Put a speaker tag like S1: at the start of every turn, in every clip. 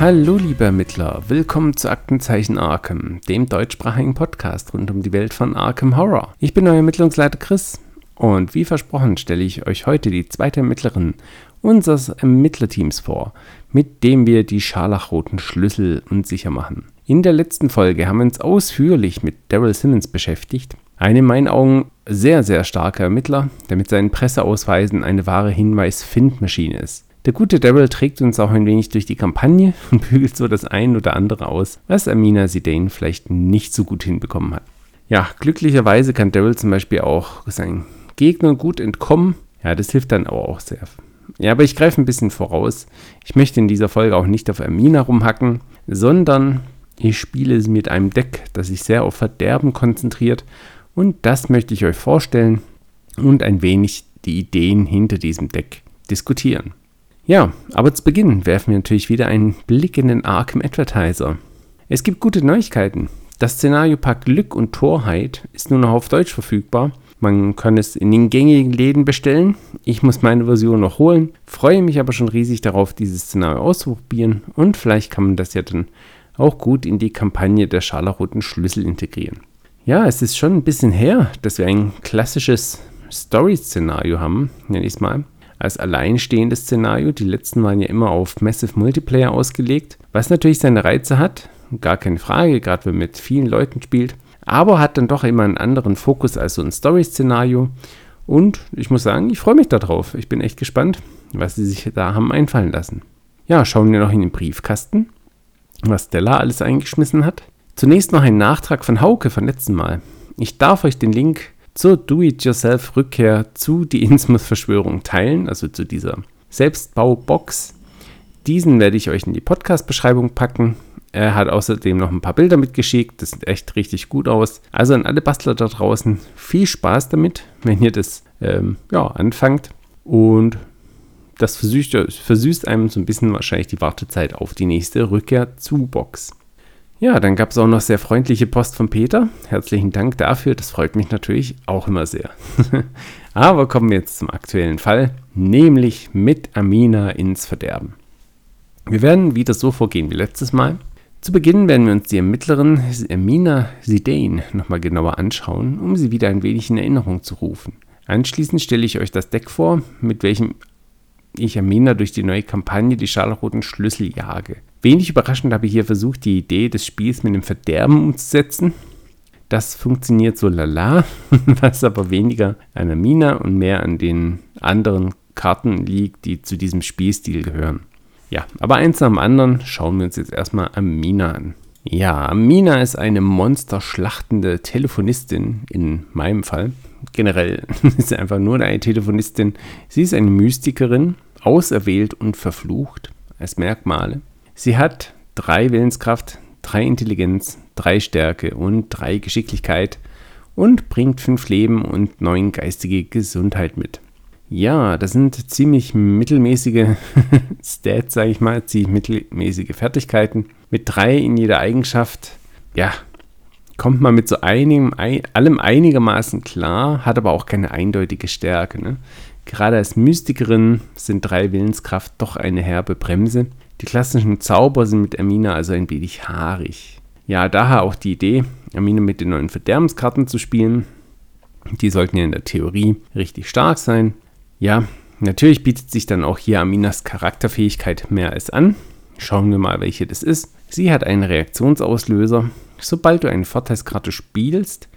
S1: Hallo liebe Ermittler, willkommen zu Aktenzeichen Arkham, dem deutschsprachigen Podcast rund um die Welt von Arkham Horror. Ich bin euer Ermittlungsleiter Chris und wie versprochen stelle ich euch heute die zweite Ermittlerin unseres Ermittlerteams vor, mit dem wir die scharlachroten Schlüssel unsicher machen. In der letzten Folge haben wir uns ausführlich mit Daryl Simmons beschäftigt, ein in meinen Augen sehr, sehr starker Ermittler, der mit seinen Presseausweisen eine wahre Hinweis-Findmaschine ist. Der gute Daryl trägt uns auch ein wenig durch die Kampagne und bügelt so das ein oder andere aus, was Amina Zidane vielleicht nicht so gut hinbekommen hat. Ja, glücklicherweise kann Daryl zum Beispiel auch seinen Gegnern gut entkommen. Ja, das hilft dann aber auch sehr. Ja, aber ich greife ein bisschen voraus. Ich möchte in dieser Folge auch nicht auf Amina rumhacken, sondern ich spiele mit einem Deck, das sich sehr auf Verderben konzentriert. Und das möchte ich euch vorstellen und ein wenig die Ideen hinter diesem Deck diskutieren. Ja, aber zu Beginn werfen wir natürlich wieder einen Blick in den Arkham Advertiser. Es gibt gute Neuigkeiten. Das Szenario Pack Glück und Torheit ist nun auch auf Deutsch verfügbar. Man kann es in den gängigen Läden bestellen. Ich muss meine Version noch holen, freue mich aber schon riesig darauf, dieses Szenario auszuprobieren und vielleicht kann man das ja dann auch gut in die Kampagne der scharlachroten Schlüssel integrieren. Ja, es ist schon ein bisschen her, dass wir ein klassisches Story-Szenario haben, nenne ich es mal als alleinstehendes Szenario. Die letzten waren ja immer auf Massive Multiplayer ausgelegt, was natürlich seine Reize hat, gar keine Frage, gerade wenn man mit vielen Leuten spielt, aber hat dann doch immer einen anderen Fokus als so ein Story-Szenario. Und ich muss sagen, ich freue mich darauf. Ich bin echt gespannt, was sie sich da haben einfallen lassen. Ja, schauen wir noch in den Briefkasten, was Stella alles eingeschmissen hat. Zunächst noch ein Nachtrag von Hauke von letztem Mal. Ich darf euch den Link zur Do-it-yourself-Rückkehr zu die Innsmouth-Verschwörung teilen, also zu dieser Selbstbaubox. Diesen werde ich euch in die Podcast-Beschreibung packen. Er hat außerdem noch ein paar Bilder mitgeschickt. Das sieht echt richtig gut aus. Also an alle Bastler da draußen, viel Spaß damit, wenn ihr das ähm, ja, anfangt. Und das versüßt, versüßt einem so ein bisschen wahrscheinlich die Wartezeit auf die nächste Rückkehr zu Box. Ja, dann gab es auch noch sehr freundliche Post von Peter. Herzlichen Dank dafür, das freut mich natürlich auch immer sehr. Aber kommen wir jetzt zum aktuellen Fall, nämlich mit Amina ins Verderben. Wir werden wieder so vorgehen wie letztes Mal. Zu Beginn werden wir uns die Ermittlerin Amina Zidane nochmal genauer anschauen, um sie wieder ein wenig in Erinnerung zu rufen. Anschließend stelle ich euch das Deck vor, mit welchem ich Amina durch die neue Kampagne die scharlachroten Schlüssel jage. Wenig überraschend habe ich hier versucht, die Idee des Spiels mit dem Verderben umzusetzen. Das funktioniert so lala, was aber weniger an Amina und mehr an den anderen Karten liegt, die zu diesem Spielstil gehören. Ja, aber eins nach dem anderen schauen wir uns jetzt erstmal Amina an. Ja, Amina ist eine monsterschlachtende Telefonistin, in meinem Fall. Generell ist sie einfach nur eine Telefonistin. Sie ist eine Mystikerin, auserwählt und verflucht als Merkmale. Sie hat drei Willenskraft, drei Intelligenz, drei Stärke und drei Geschicklichkeit und bringt fünf Leben und neun geistige Gesundheit mit. Ja, das sind ziemlich mittelmäßige Stats, sage ich mal, ziemlich mittelmäßige Fertigkeiten. Mit drei in jeder Eigenschaft, ja, kommt man mit so einigem, ein, allem einigermaßen klar, hat aber auch keine eindeutige Stärke. Ne? Gerade als Mystikerin sind drei Willenskraft doch eine herbe Bremse. Die klassischen Zauber sind mit Amina also ein wenig haarig. Ja, daher auch die Idee, Amina mit den neuen Verderbenskarten zu spielen. Die sollten ja in der Theorie richtig stark sein. Ja, natürlich bietet sich dann auch hier Aminas Charakterfähigkeit mehr als an. Schauen wir mal, welche das ist. Sie hat einen Reaktionsauslöser. Sobald du eine Vorteilskarte spielst,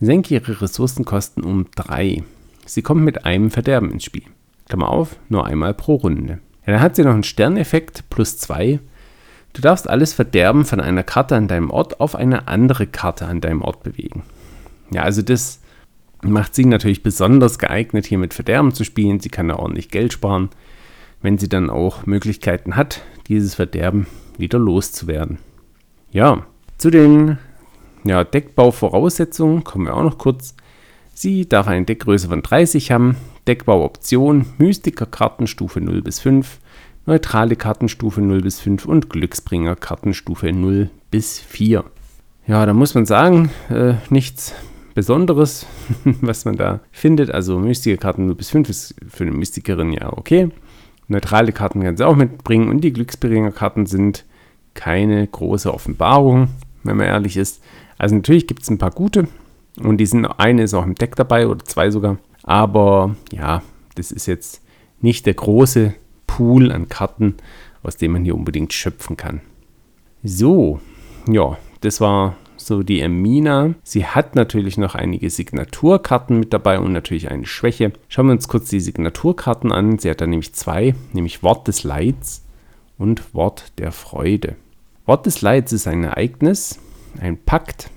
S1: senke ihre Ressourcenkosten um 3. Sie kommt mit einem Verderben ins Spiel. Klammer auf, nur einmal pro Runde. Ja, dann hat sie noch einen Sterneffekt plus 2. Du darfst alles Verderben von einer Karte an deinem Ort auf eine andere Karte an deinem Ort bewegen. Ja, also das macht sie natürlich besonders geeignet, hier mit Verderben zu spielen. Sie kann da ordentlich Geld sparen, wenn sie dann auch Möglichkeiten hat, dieses Verderben wieder loszuwerden. Ja, zu den ja, Deckbauvoraussetzungen kommen wir auch noch kurz. Sie darf eine Deckgröße von 30 haben, Deckbauoption, Mystiker Kartenstufe 0 bis 5, neutrale Kartenstufe 0 bis 5 und Glücksbringer Kartenstufe 0 bis 4. Ja, da muss man sagen, äh, nichts Besonderes, was man da findet. Also Mystikerkarten 0 bis 5 ist für eine Mystikerin ja okay. Neutrale Karten kann sie auch mitbringen und die Glücksbringer Karten sind keine große Offenbarung, wenn man ehrlich ist. Also natürlich gibt es ein paar gute und die sind, eine ist auch im Deck dabei oder zwei sogar. Aber ja, das ist jetzt nicht der große Pool an Karten, aus dem man hier unbedingt schöpfen kann. So, ja, das war so die Ermina. Sie hat natürlich noch einige Signaturkarten mit dabei und natürlich eine Schwäche. Schauen wir uns kurz die Signaturkarten an. Sie hat da nämlich zwei, nämlich Wort des Leids und Wort der Freude. Wort des Leids ist ein Ereignis, ein Pakt,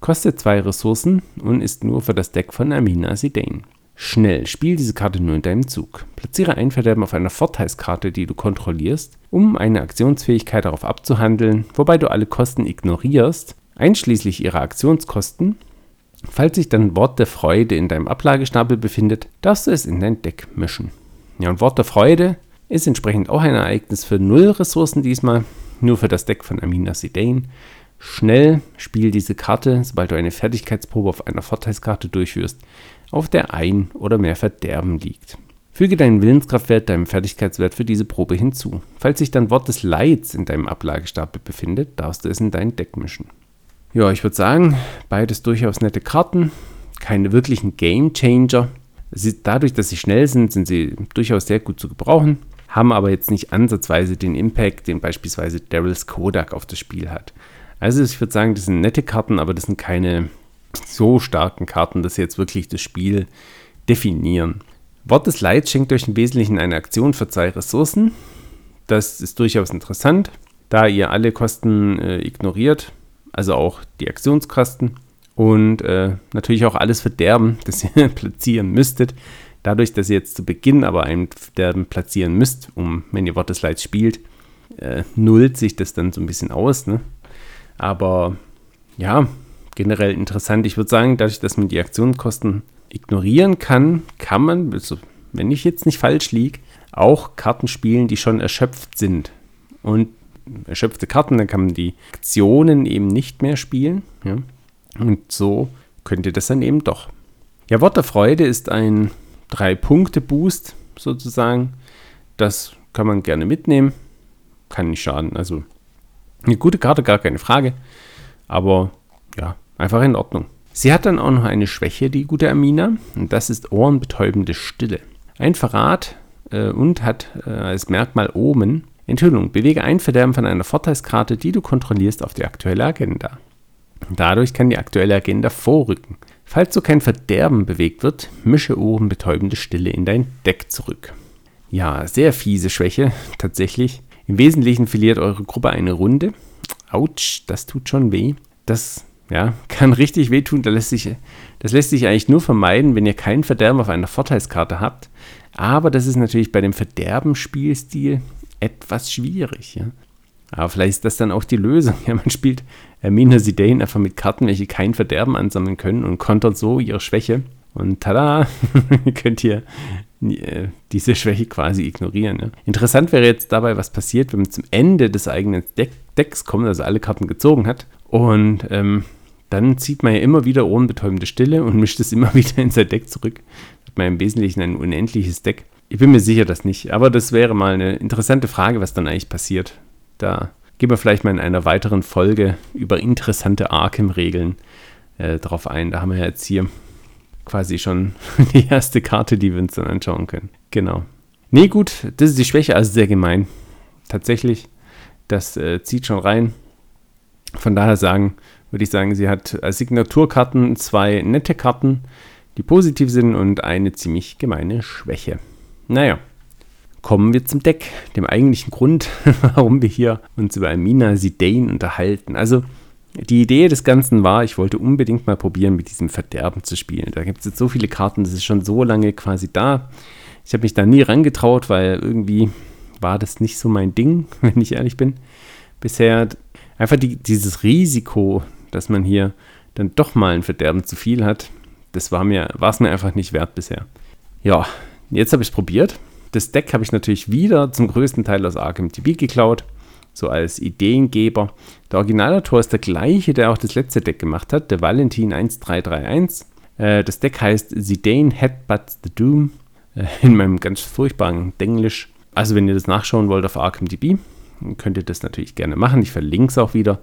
S1: kostet zwei Ressourcen und ist nur für das Deck von Amina Sidane. Schnell, spiel diese Karte nur in deinem Zug. Platziere ein Verderben auf einer Vorteilskarte, die du kontrollierst, um eine Aktionsfähigkeit darauf abzuhandeln, wobei du alle Kosten ignorierst, einschließlich ihrer Aktionskosten. Falls sich dann Wort der Freude in deinem Ablagestapel befindet, darfst du es in dein Deck mischen. Ja, und Wort der Freude ist entsprechend auch ein Ereignis für null Ressourcen diesmal, nur für das Deck von Amina Sidane. Schnell spiel diese Karte, sobald du eine Fertigkeitsprobe auf einer Vorteilskarte durchführst, auf der ein oder mehr Verderben liegt. Füge deinen Willenskraftwert deinem Fertigkeitswert für diese Probe hinzu. Falls sich dann Wort des Leids in deinem Ablagestapel befindet, darfst du es in dein Deck mischen. Ja, ich würde sagen, beides durchaus nette Karten, keine wirklichen Game Changer. Dadurch, dass sie schnell sind, sind sie durchaus sehr gut zu gebrauchen, haben aber jetzt nicht ansatzweise den Impact, den beispielsweise Daryl's Kodak auf das Spiel hat. Also ich würde sagen, das sind nette Karten, aber das sind keine so starken Karten, dass sie jetzt wirklich das Spiel definieren. Wort des Leids schenkt euch im Wesentlichen eine Aktion für zwei Ressourcen. Das ist durchaus interessant, da ihr alle Kosten äh, ignoriert, also auch die Aktionskosten und äh, natürlich auch alles Verderben, das ihr platzieren müsstet. Dadurch, dass ihr jetzt zu Beginn aber ein Verderben platzieren müsst, um, wenn ihr Wort des Leids spielt, äh, nullt sich das dann so ein bisschen aus. Ne? Aber ja, generell interessant. Ich würde sagen, dadurch, dass man die Aktionskosten ignorieren kann, kann man, also wenn ich jetzt nicht falsch liege, auch Karten spielen, die schon erschöpft sind. Und erschöpfte Karten, dann kann man die Aktionen eben nicht mehr spielen. Ja? Und so könnt ihr das dann eben doch. Ja, Wort der Freude ist ein 3-Punkte-Boost sozusagen. Das kann man gerne mitnehmen. Kann nicht schaden. Also eine gute Karte, gar keine Frage. Aber ja, einfach in Ordnung. Sie hat dann auch noch eine Schwäche, die gute Amina, und das ist ohrenbetäubende Stille. Ein Verrat äh, und hat äh, als Merkmal Omen Enthüllung. Bewege ein Verderben von einer Vorteilskarte, die du kontrollierst, auf die aktuelle Agenda. Dadurch kann die aktuelle Agenda vorrücken. Falls so kein Verderben bewegt wird, mische ohrenbetäubende Stille in dein Deck zurück. Ja, sehr fiese Schwäche, tatsächlich. Im Wesentlichen verliert eure Gruppe eine Runde. Autsch, das tut schon weh. Das ja, kann richtig wehtun. Das lässt, sich, das lässt sich eigentlich nur vermeiden, wenn ihr kein Verderben auf einer Vorteilskarte habt. Aber das ist natürlich bei dem Verderben-Spielstil etwas schwierig. Ja? Aber vielleicht ist das dann auch die Lösung. Ja, man spielt Hermine Zidane einfach mit Karten, welche kein Verderben ansammeln können und kontert so ihre Schwäche. Und tada, könnt ihr äh, diese Schwäche quasi ignorieren. Ja. Interessant wäre jetzt dabei, was passiert, wenn man zum Ende des eigenen Deck Decks kommt, also alle Karten gezogen hat. Und ähm, dann zieht man ja immer wieder ohrenbetäubende Stille und mischt es immer wieder in sein Deck zurück. Hat man im Wesentlichen ein unendliches Deck. Ich bin mir sicher, dass nicht. Aber das wäre mal eine interessante Frage, was dann eigentlich passiert. Da gehen wir vielleicht mal in einer weiteren Folge über interessante Arkham-Regeln äh, drauf ein. Da haben wir jetzt hier quasi schon die erste Karte, die wir uns dann anschauen können. Genau. Nee, gut, das ist die Schwäche, also sehr gemein. Tatsächlich, das äh, zieht schon rein. Von daher sagen, würde ich sagen, sie hat als Signaturkarten zwei nette Karten, die positiv sind und eine ziemlich gemeine Schwäche. Naja, kommen wir zum Deck, dem eigentlichen Grund, warum wir hier uns über Amina Zidane unterhalten. Also, die Idee des Ganzen war, ich wollte unbedingt mal probieren, mit diesem Verderben zu spielen. Da gibt es jetzt so viele Karten, das ist schon so lange quasi da. Ich habe mich da nie rangetraut, weil irgendwie war das nicht so mein Ding, wenn ich ehrlich bin. Bisher einfach die, dieses Risiko, dass man hier dann doch mal ein Verderben zu viel hat, das war mir, war es mir einfach nicht wert bisher. Ja, jetzt habe ich es probiert. Das Deck habe ich natürlich wieder zum größten Teil aus Arkham TV geklaut so als Ideengeber. Der Originalautor ist der gleiche, der auch das letzte Deck gemacht hat, der Valentin 1331. Äh, das Deck heißt Zidane Headbutts the Doom, äh, in meinem ganz furchtbaren Denglisch. Also wenn ihr das nachschauen wollt auf ArkhamDB. könnt ihr das natürlich gerne machen. Ich verlinke es auch wieder.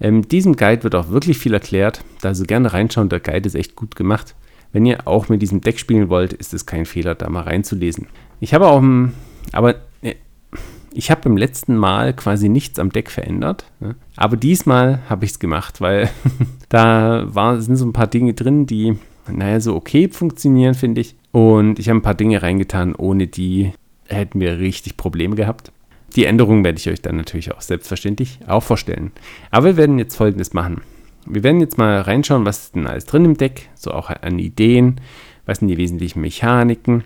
S1: Ähm, diesem Guide wird auch wirklich viel erklärt. Da also gerne reinschauen, der Guide ist echt gut gemacht. Wenn ihr auch mit diesem Deck spielen wollt, ist es kein Fehler, da mal reinzulesen. Ich habe auch, aber äh, ich habe beim letzten Mal quasi nichts am Deck verändert. Ne? Aber diesmal habe ich es gemacht, weil da war, sind so ein paar Dinge drin, die, naja, so okay funktionieren, finde ich. Und ich habe ein paar Dinge reingetan, ohne die hätten wir richtig Probleme gehabt. Die Änderungen werde ich euch dann natürlich auch selbstverständlich auch vorstellen. Aber wir werden jetzt folgendes machen. Wir werden jetzt mal reinschauen, was ist denn alles drin im Deck, so auch an Ideen, was sind die wesentlichen Mechaniken,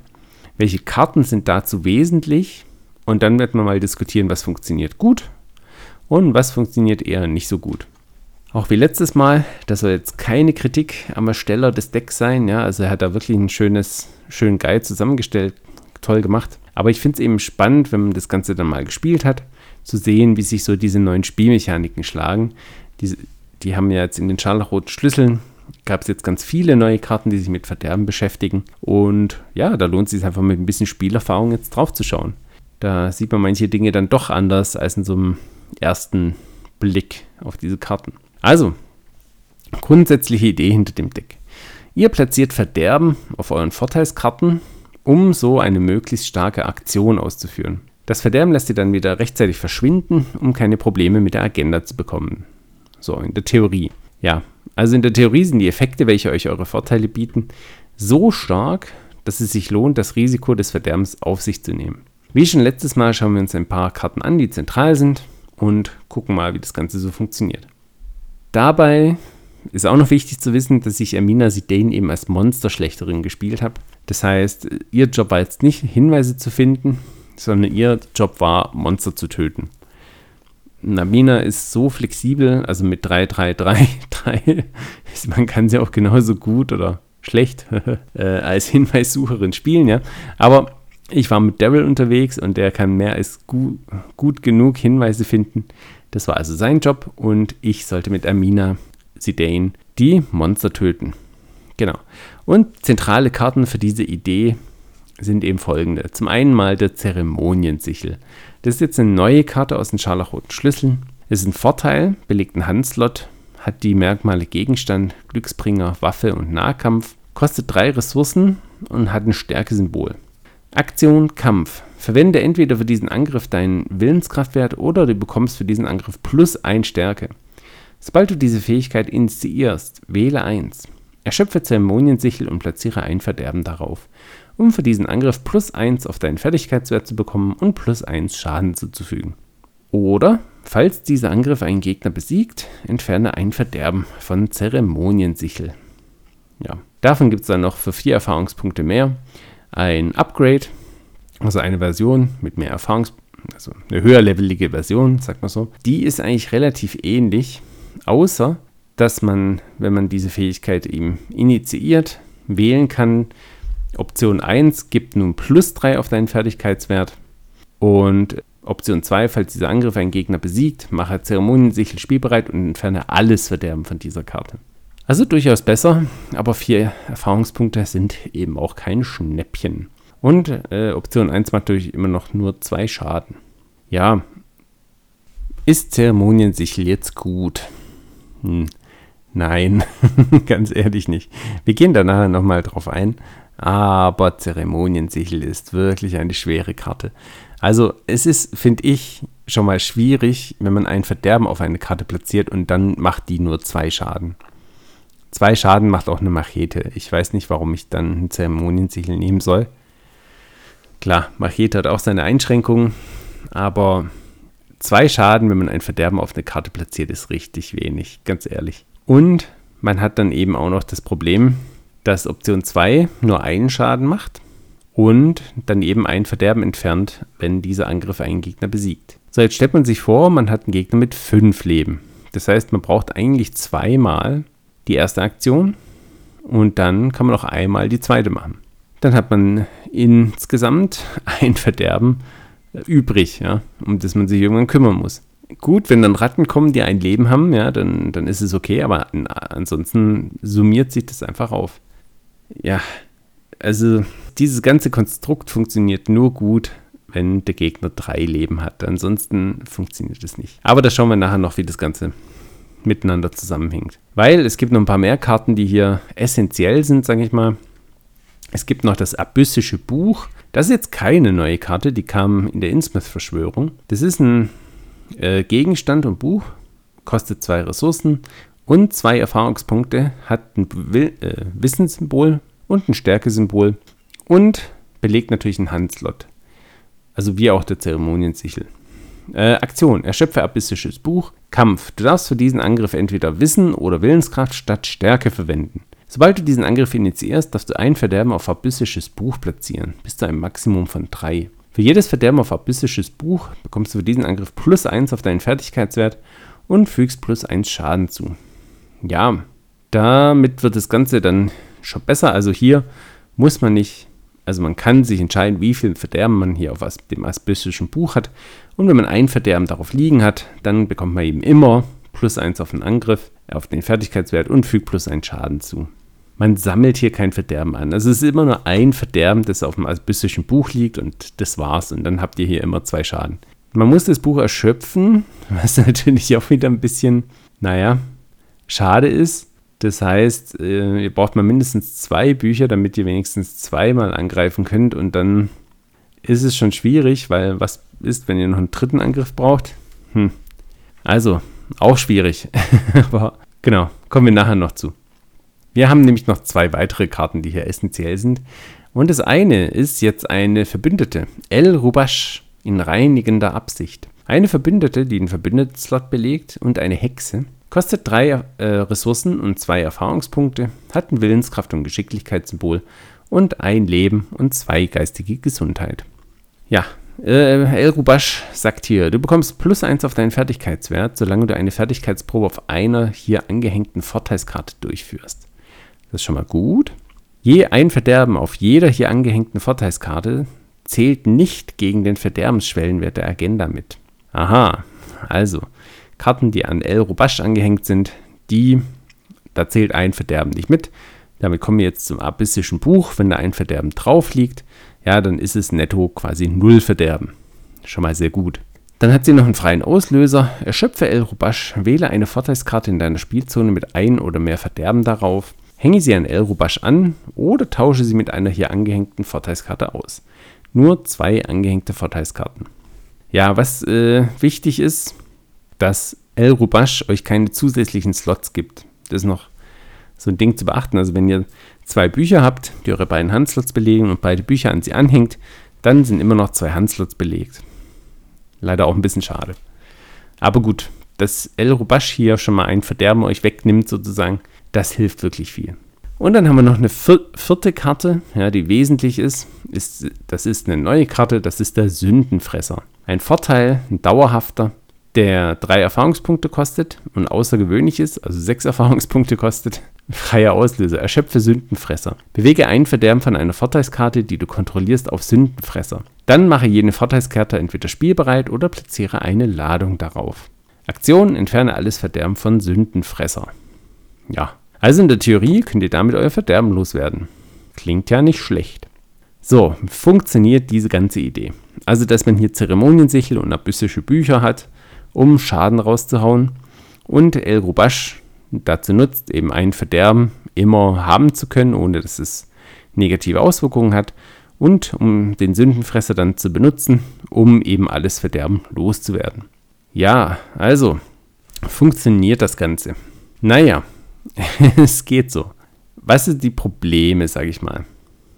S1: welche Karten sind dazu wesentlich und dann werden wir mal diskutieren, was funktioniert gut und was funktioniert eher nicht so gut. Auch wie letztes Mal, das soll jetzt keine Kritik am Ersteller des Decks sein, ja, also er hat da wirklich ein schönes, schönen Guide zusammengestellt, toll gemacht. Aber ich finde es eben spannend, wenn man das Ganze dann mal gespielt hat, zu sehen, wie sich so diese neuen Spielmechaniken schlagen. Diese, die haben ja jetzt in den scharlachroten Schlüsseln gab es jetzt ganz viele neue Karten, die sich mit Verderben beschäftigen. Und ja, da lohnt es sich einfach mit ein bisschen Spielerfahrung jetzt drauf zu schauen. Da sieht man manche Dinge dann doch anders als in so einem ersten Blick auf diese Karten. Also, grundsätzliche Idee hinter dem Deck. Ihr platziert Verderben auf euren Vorteilskarten, um so eine möglichst starke Aktion auszuführen. Das Verderben lässt ihr dann wieder rechtzeitig verschwinden, um keine Probleme mit der Agenda zu bekommen. So, in der Theorie. Ja, also in der Theorie sind die Effekte, welche euch eure Vorteile bieten, so stark, dass es sich lohnt, das Risiko des Verderbens auf sich zu nehmen. Wie schon letztes Mal schauen wir uns ein paar Karten an, die zentral sind und gucken mal, wie das Ganze so funktioniert. Dabei ist auch noch wichtig zu wissen, dass ich Amina Sidane eben als Monsterschlechterin gespielt habe. Das heißt, ihr Job war jetzt nicht Hinweise zu finden, sondern ihr Job war, Monster zu töten. Namina ist so flexibel, also mit 3, 3, 3, 3, man kann sie auch genauso gut oder schlecht äh, als Hinweissucherin spielen, ja. Aber ich war mit Daryl unterwegs und der kann mehr als gut, gut genug Hinweise finden. Das war also sein Job und ich sollte mit Amina Zidane die Monster töten. Genau. Und zentrale Karten für diese Idee sind eben folgende. Zum einen mal der Zeremoniensichel. Das ist jetzt eine neue Karte aus den scharlachroten Schlüsseln. Es ist ein Vorteil, belegt einen Handslot, hat die Merkmale Gegenstand, Glücksbringer, Waffe und Nahkampf, kostet drei Ressourcen und hat ein Stärkesymbol. Aktion Kampf. Verwende entweder für diesen Angriff deinen Willenskraftwert oder du bekommst für diesen Angriff plus 1 Stärke. Sobald du diese Fähigkeit initiierst, wähle 1. Erschöpfe Zeremoniensichel und platziere ein Verderben darauf um für diesen Angriff plus 1 auf deinen Fertigkeitswert zu bekommen und plus 1 Schaden zuzufügen. Oder, falls dieser Angriff einen Gegner besiegt, entferne ein Verderben von Zeremoniensichel. Ja, davon gibt es dann noch für 4 Erfahrungspunkte mehr ein Upgrade, also eine Version mit mehr Erfahrungspunkten, also eine höherlevelige Version, sagt man so. Die ist eigentlich relativ ähnlich, außer dass man, wenn man diese Fähigkeit eben initiiert, wählen kann, Option 1 gibt nun plus 3 auf deinen Fertigkeitswert. Und Option 2, falls dieser Angriff einen Gegner besiegt, mache Zeremoniensichel spielbereit und entferne alles Verderben von dieser Karte. Also durchaus besser, aber vier Erfahrungspunkte sind eben auch kein Schnäppchen. Und äh, Option 1 macht natürlich immer noch nur zwei Schaden. Ja, ist Zeremoniensichel jetzt gut? Hm, nein, ganz ehrlich nicht. Wir gehen da nachher nochmal drauf ein. Aber Zeremoniensichel ist wirklich eine schwere Karte. Also es ist, finde ich, schon mal schwierig, wenn man ein Verderben auf eine Karte platziert und dann macht die nur zwei Schaden. Zwei Schaden macht auch eine Machete. Ich weiß nicht, warum ich dann einen Zeremoniensichel nehmen soll. Klar, Machete hat auch seine Einschränkungen, aber zwei Schaden, wenn man ein Verderben auf eine Karte platziert, ist richtig wenig, ganz ehrlich. Und man hat dann eben auch noch das Problem, dass Option 2 nur einen Schaden macht und dann eben ein Verderben entfernt, wenn dieser Angriff einen Gegner besiegt. So, jetzt stellt man sich vor, man hat einen Gegner mit 5 Leben. Das heißt, man braucht eigentlich zweimal die erste Aktion und dann kann man auch einmal die zweite machen. Dann hat man insgesamt ein Verderben übrig, ja, um das man sich irgendwann kümmern muss. Gut, wenn dann Ratten kommen, die ein Leben haben, ja, dann, dann ist es okay, aber ansonsten summiert sich das einfach auf ja, also dieses ganze Konstrukt funktioniert nur gut, wenn der Gegner drei Leben hat. Ansonsten funktioniert das nicht. Aber da schauen wir nachher noch, wie das Ganze miteinander zusammenhängt. Weil es gibt noch ein paar mehr Karten, die hier essentiell sind, sage ich mal. Es gibt noch das Abyssische Buch. Das ist jetzt keine neue Karte, die kam in der Innsmouth-Verschwörung. Das ist ein äh, Gegenstand und Buch, kostet zwei Ressourcen und zwei Erfahrungspunkte, hat ein äh, Wissenssymbol und ein Stärkesymbol und belegt natürlich einen Handslot. Also wie auch der Zeremoniensichel. Äh, Aktion. Erschöpfe abyssisches Buch. Kampf. Du darfst für diesen Angriff entweder Wissen oder Willenskraft statt Stärke verwenden. Sobald du diesen Angriff initiierst, darfst du ein Verderben auf abyssisches Buch platzieren, bis zu einem Maximum von drei. Für jedes Verderben auf abyssisches Buch bekommst du für diesen Angriff plus 1 auf deinen Fertigkeitswert und fügst plus 1 Schaden zu. Ja, damit wird das Ganze dann schon besser. Also hier muss man nicht, also man kann sich entscheiden, wie viel Verderben man hier auf dem abyssischen Buch hat. Und wenn man ein Verderben darauf liegen hat, dann bekommt man eben immer plus 1 auf den Angriff, auf den Fertigkeitswert und fügt plus 1 Schaden zu. Man sammelt hier kein Verderben an. Also es ist immer nur ein Verderben, das auf dem abyssischen Buch liegt und das war's. Und dann habt ihr hier immer zwei Schaden. Man muss das Buch erschöpfen, was natürlich auch wieder ein bisschen, naja, schade ist. Das heißt, äh, ihr braucht mal mindestens zwei Bücher, damit ihr wenigstens zweimal angreifen könnt. Und dann ist es schon schwierig, weil was ist, wenn ihr noch einen dritten Angriff braucht? Hm. Also, auch schwierig. Aber genau, kommen wir nachher noch zu. Wir haben nämlich noch zwei weitere Karten, die hier essentiell sind. Und das eine ist jetzt eine Verbündete. El Rubash in reinigender Absicht. Eine Verbündete, die den Verbündetenslot belegt und eine Hexe. Kostet drei äh, Ressourcen und zwei Erfahrungspunkte, hat ein Willenskraft- und Geschicklichkeitssymbol und ein Leben und zwei geistige Gesundheit. Ja, äh, El Rubash sagt hier, du bekommst plus eins auf deinen Fertigkeitswert, solange du eine Fertigkeitsprobe auf einer hier angehängten Vorteilskarte durchführst. Das ist schon mal gut. Je ein Verderben auf jeder hier angehängten Vorteilskarte zählt nicht gegen den Verderbensschwellenwert der Agenda mit. Aha, also Karten, die an El Rubash angehängt sind, die, da zählt ein Verderben nicht mit. Damit kommen wir jetzt zum abyssischen Buch. Wenn da ein Verderben drauf liegt, ja, dann ist es netto quasi null Verderben. Schon mal sehr gut. Dann hat sie noch einen freien Auslöser. Erschöpfe El Rubash, wähle eine Vorteilskarte in deiner Spielzone mit ein oder mehr Verderben darauf. Hänge sie an El Rubash an oder tausche sie mit einer hier angehängten Vorteilskarte aus. Nur zwei angehängte Vorteilskarten. Ja, was äh, wichtig ist, dass El Rubash euch keine zusätzlichen Slots gibt. Das ist noch so ein Ding zu beachten. Also wenn ihr zwei Bücher habt, die eure beiden Handslots belegen und beide Bücher an sie anhängt, dann sind immer noch zwei Handslots belegt. Leider auch ein bisschen schade. Aber gut, dass El Rubash hier schon mal ein Verderben euch wegnimmt sozusagen, das hilft wirklich viel. Und dann haben wir noch eine vierte Karte, ja, die wesentlich ist, ist. Das ist eine neue Karte, das ist der Sündenfresser. Ein Vorteil, ein dauerhafter, der drei Erfahrungspunkte kostet und außergewöhnlich ist, also sechs Erfahrungspunkte kostet. Freier Auslöser. Erschöpfe Sündenfresser. Bewege ein Verderben von einer Vorteilskarte, die du kontrollierst, auf Sündenfresser. Dann mache jene Vorteilskarte entweder spielbereit oder platziere eine Ladung darauf. Aktion: Entferne alles Verderben von Sündenfresser. Ja, also in der Theorie könnt ihr damit euer Verderben loswerden. Klingt ja nicht schlecht. So, funktioniert diese ganze Idee. Also, dass man hier Zeremoniensichel und abyssische Bücher hat, um Schaden rauszuhauen. Und El Rubash dazu nutzt, eben ein Verderben immer haben zu können, ohne dass es negative Auswirkungen hat. Und um den Sündenfresser dann zu benutzen, um eben alles Verderben loszuwerden. Ja, also funktioniert das Ganze. Naja, es geht so. Was sind die Probleme, sage ich mal?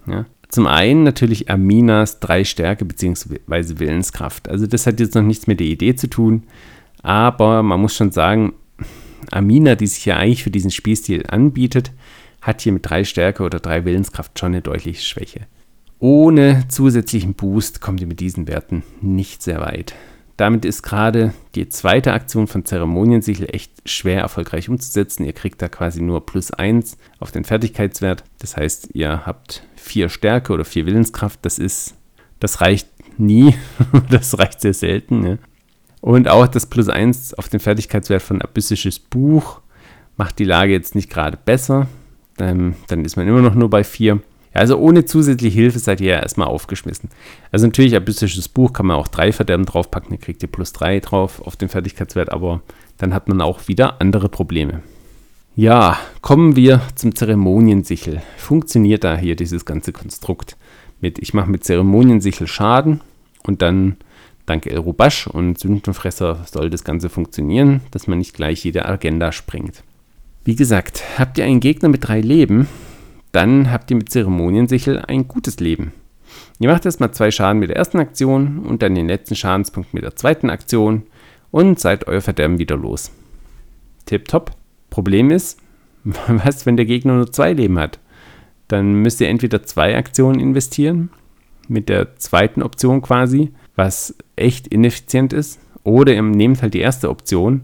S1: Ja. Zum einen natürlich Aminas drei Stärke bzw. Willenskraft. Also das hat jetzt noch nichts mit der Idee zu tun, aber man muss schon sagen, Amina, die sich ja eigentlich für diesen Spielstil anbietet, hat hier mit drei Stärke oder drei Willenskraft schon eine deutliche Schwäche. Ohne zusätzlichen Boost kommt ihr mit diesen Werten nicht sehr weit. Damit ist gerade die zweite Aktion von Zeremoniensichel echt schwer erfolgreich umzusetzen. Ihr kriegt da quasi nur plus 1 auf den Fertigkeitswert. Das heißt, ihr habt vier Stärke oder vier Willenskraft. Das ist, das reicht nie. das reicht sehr selten. Ja. Und auch das plus 1 auf den Fertigkeitswert von Abyssisches Buch macht die Lage jetzt nicht gerade besser. Ähm, dann ist man immer noch nur bei 4. Ja, also ohne zusätzliche Hilfe seid ihr ja erstmal aufgeschmissen. Also natürlich, abystisches Buch kann man auch drei Verderben draufpacken, dann kriegt ihr plus drei drauf auf den Fertigkeitswert, aber dann hat man auch wieder andere Probleme. Ja, kommen wir zum Zeremoniensichel. Funktioniert da hier dieses ganze Konstrukt mit, ich mache mit Zeremoniensichel Schaden und dann dank El Rubash und Sündenfresser soll das Ganze funktionieren, dass man nicht gleich jede Agenda springt. Wie gesagt, habt ihr einen Gegner mit drei Leben, dann habt ihr mit Zeremoniensichel ein gutes Leben. Ihr macht erstmal zwei Schaden mit der ersten Aktion und dann den letzten Schadenspunkt mit der zweiten Aktion und seid euer Verderben wieder los. Tipptopp. Problem ist, was, wenn der Gegner nur zwei Leben hat? Dann müsst ihr entweder zwei Aktionen investieren, mit der zweiten Option quasi, was echt ineffizient ist, oder ihr nehmt halt die erste Option,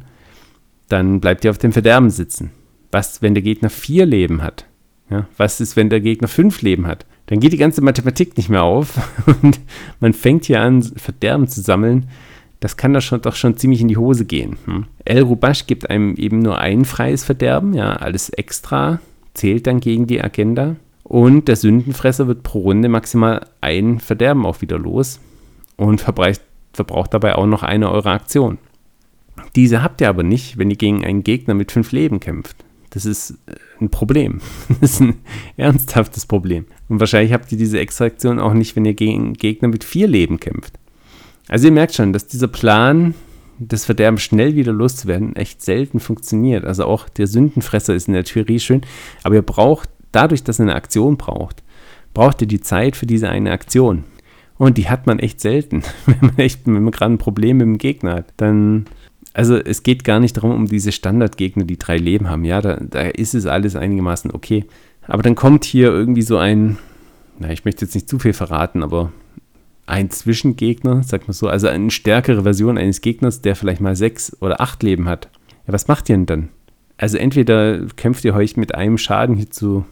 S1: dann bleibt ihr auf dem Verderben sitzen. Was, wenn der Gegner vier Leben hat? Ja, was ist, wenn der Gegner fünf Leben hat? Dann geht die ganze Mathematik nicht mehr auf und man fängt hier an, Verderben zu sammeln. Das kann da schon, doch schon ziemlich in die Hose gehen. Hm? El Rubash gibt einem eben nur ein freies Verderben, ja, alles extra zählt dann gegen die Agenda. Und der Sündenfresser wird pro Runde maximal ein Verderben auch wieder los und verbraucht, verbraucht dabei auch noch eine eurer Aktion. Diese habt ihr aber nicht, wenn ihr gegen einen Gegner mit fünf Leben kämpft. Das ist äh, ein Problem. Das ist ein ernsthaftes Problem. Und wahrscheinlich habt ihr diese Extraktion auch nicht, wenn ihr gegen Gegner mit vier Leben kämpft. Also ihr merkt schon, dass dieser Plan, das Verderben schnell wieder loszuwerden, echt selten funktioniert. Also auch der Sündenfresser ist in der Theorie schön, aber ihr braucht, dadurch, dass ihr eine Aktion braucht, braucht ihr die Zeit für diese eine Aktion. Und die hat man echt selten. Wenn man echt, wenn man gerade ein Problem mit dem Gegner hat, dann also es geht gar nicht darum, um diese Standardgegner, die drei Leben haben. Ja, da, da ist es alles einigermaßen okay. Aber dann kommt hier irgendwie so ein, na, ich möchte jetzt nicht zu viel verraten, aber ein Zwischengegner, sag mal so, also eine stärkere Version eines Gegners, der vielleicht mal sechs oder acht Leben hat. Ja, was macht ihr denn dann? Also entweder kämpft ihr euch mit einem Schaden hier zu,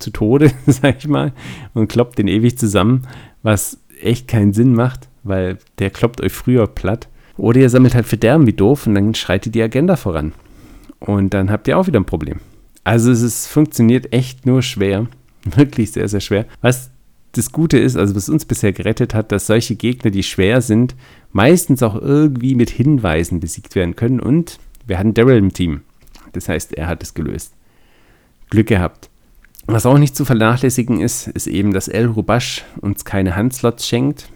S1: zu Tode, sag ich mal, und kloppt den ewig zusammen, was echt keinen Sinn macht, weil der kloppt euch früher platt. Oder ihr sammelt halt Verderben wie doof und dann schreitet die Agenda voran. Und dann habt ihr auch wieder ein Problem. Also es ist, funktioniert echt nur schwer. Wirklich sehr, sehr schwer. Was das Gute ist, also was uns bisher gerettet hat, dass solche Gegner, die schwer sind, meistens auch irgendwie mit Hinweisen besiegt werden können. Und wir hatten Daryl im Team. Das heißt, er hat es gelöst. Glück gehabt. Was auch nicht zu vernachlässigen ist, ist eben, dass El Rubash uns keine Handslots schenkt.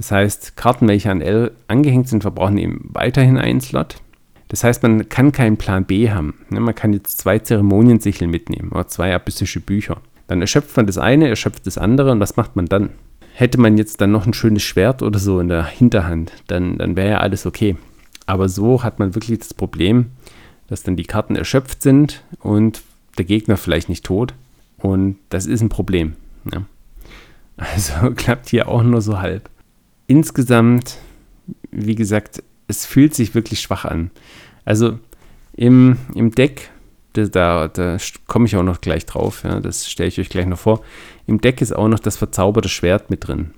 S1: Das heißt, Karten, welche an L angehängt sind, verbrauchen eben weiterhin einen Slot. Das heißt, man kann keinen Plan B haben. Ne, man kann jetzt zwei Zeremoniensichel mitnehmen oder zwei abyssische Bücher. Dann erschöpft man das eine, erschöpft das andere und was macht man dann? Hätte man jetzt dann noch ein schönes Schwert oder so in der Hinterhand, dann, dann wäre ja alles okay. Aber so hat man wirklich das Problem, dass dann die Karten erschöpft sind und der Gegner vielleicht nicht tot. Und das ist ein Problem. Ja. Also klappt hier auch nur so halb insgesamt, wie gesagt, es fühlt sich wirklich schwach an. Also im, im Deck, da, da, komme ich auch noch gleich drauf, ja, das stelle ich euch gleich noch vor. Im Deck ist auch noch das verzauberte Schwert mit drin.